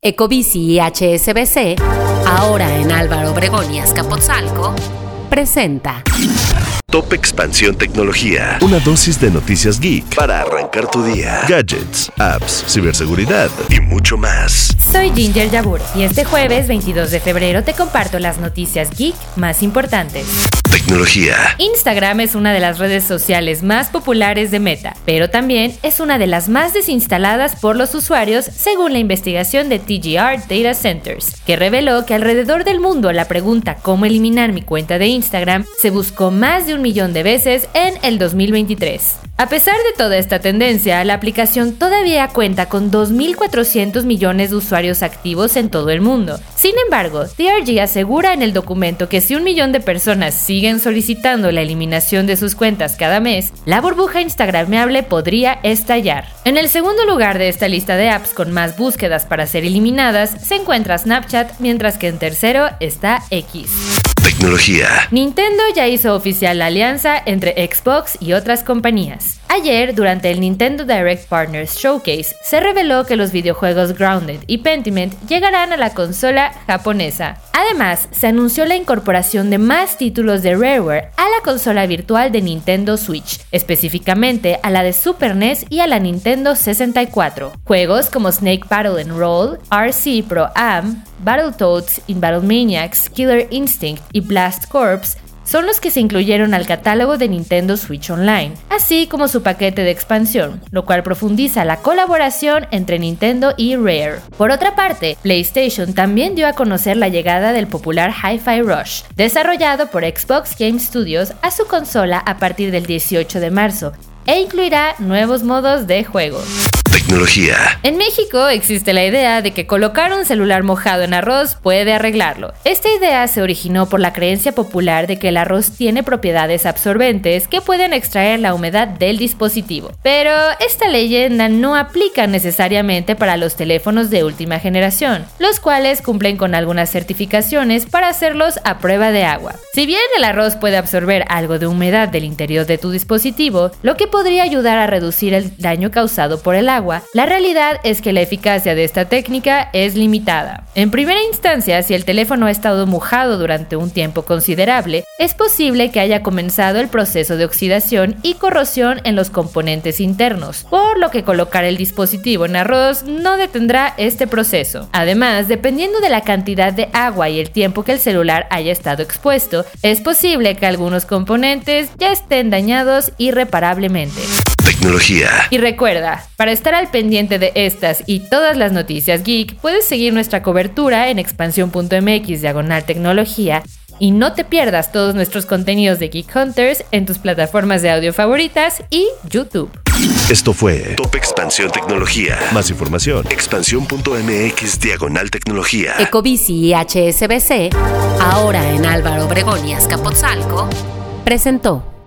Ecobici y HSBC, ahora en Álvaro Obregón y Azcapotzalco, presenta Top Expansión Tecnología. Una dosis de noticias geek para arrancar tu día. Gadgets, apps, ciberseguridad y mucho más. Soy Ginger Yabur y este jueves 22 de febrero te comparto las noticias geek más importantes. Tecnología. Instagram es una de las redes sociales más populares de Meta, pero también es una de las más desinstaladas por los usuarios según la investigación de TGR Data Centers, que reveló que alrededor del mundo la pregunta cómo eliminar mi cuenta de Instagram se buscó más de un millón de veces en el 2023. A pesar de toda esta tendencia, la aplicación todavía cuenta con 2.400 millones de usuarios activos en todo el mundo. Sin embargo, DRG asegura en el documento que si un millón de personas siguen solicitando la eliminación de sus cuentas cada mes, la burbuja instagramable podría estallar. En el segundo lugar de esta lista de apps con más búsquedas para ser eliminadas se encuentra Snapchat, mientras que en tercero está X. Tecnología. Nintendo ya hizo oficial la alianza entre Xbox y otras compañías. Ayer, durante el Nintendo Direct Partners Showcase, se reveló que los videojuegos Grounded y Pentiment llegarán a la consola japonesa. Además, se anunció la incorporación de más títulos de Rareware a la consola virtual de Nintendo Switch, específicamente a la de Super NES y a la Nintendo 64. Juegos como Snake Battle and Roll, RC Pro Am, Battletoads in Battle Maniacs, Killer Instinct y Blast Corps son los que se incluyeron al catálogo de Nintendo Switch Online, así como su paquete de expansión, lo cual profundiza la colaboración entre Nintendo y Rare. Por otra parte, PlayStation también dio a conocer la llegada del popular Hi-Fi Rush, desarrollado por Xbox Game Studios a su consola a partir del 18 de marzo, e incluirá nuevos modos de juego. Tecnología. En México existe la idea de que colocar un celular mojado en arroz puede arreglarlo. Esta idea se originó por la creencia popular de que el arroz tiene propiedades absorbentes que pueden extraer la humedad del dispositivo. Pero esta leyenda no aplica necesariamente para los teléfonos de última generación, los cuales cumplen con algunas certificaciones para hacerlos a prueba de agua. Si bien el arroz puede absorber algo de humedad del interior de tu dispositivo, lo que podría ayudar a reducir el daño causado por el la realidad es que la eficacia de esta técnica es limitada. En primera instancia, si el teléfono ha estado mojado durante un tiempo considerable, es posible que haya comenzado el proceso de oxidación y corrosión en los componentes internos, por lo que colocar el dispositivo en arroz no detendrá este proceso. Además, dependiendo de la cantidad de agua y el tiempo que el celular haya estado expuesto, es posible que algunos componentes ya estén dañados irreparablemente. Tecnología. Y recuerda, para estar al pendiente de estas y todas las noticias geek, puedes seguir nuestra cobertura en expansión.mx diagonal tecnología y no te pierdas todos nuestros contenidos de Geek Hunters en tus plataformas de audio favoritas y YouTube. Esto fue Top Expansión Tecnología. Más información. Expansión.mx Diagonal Tecnología. Ecobici y HSBC, ahora en Álvaro Obregón y Azcapotzalco, presentó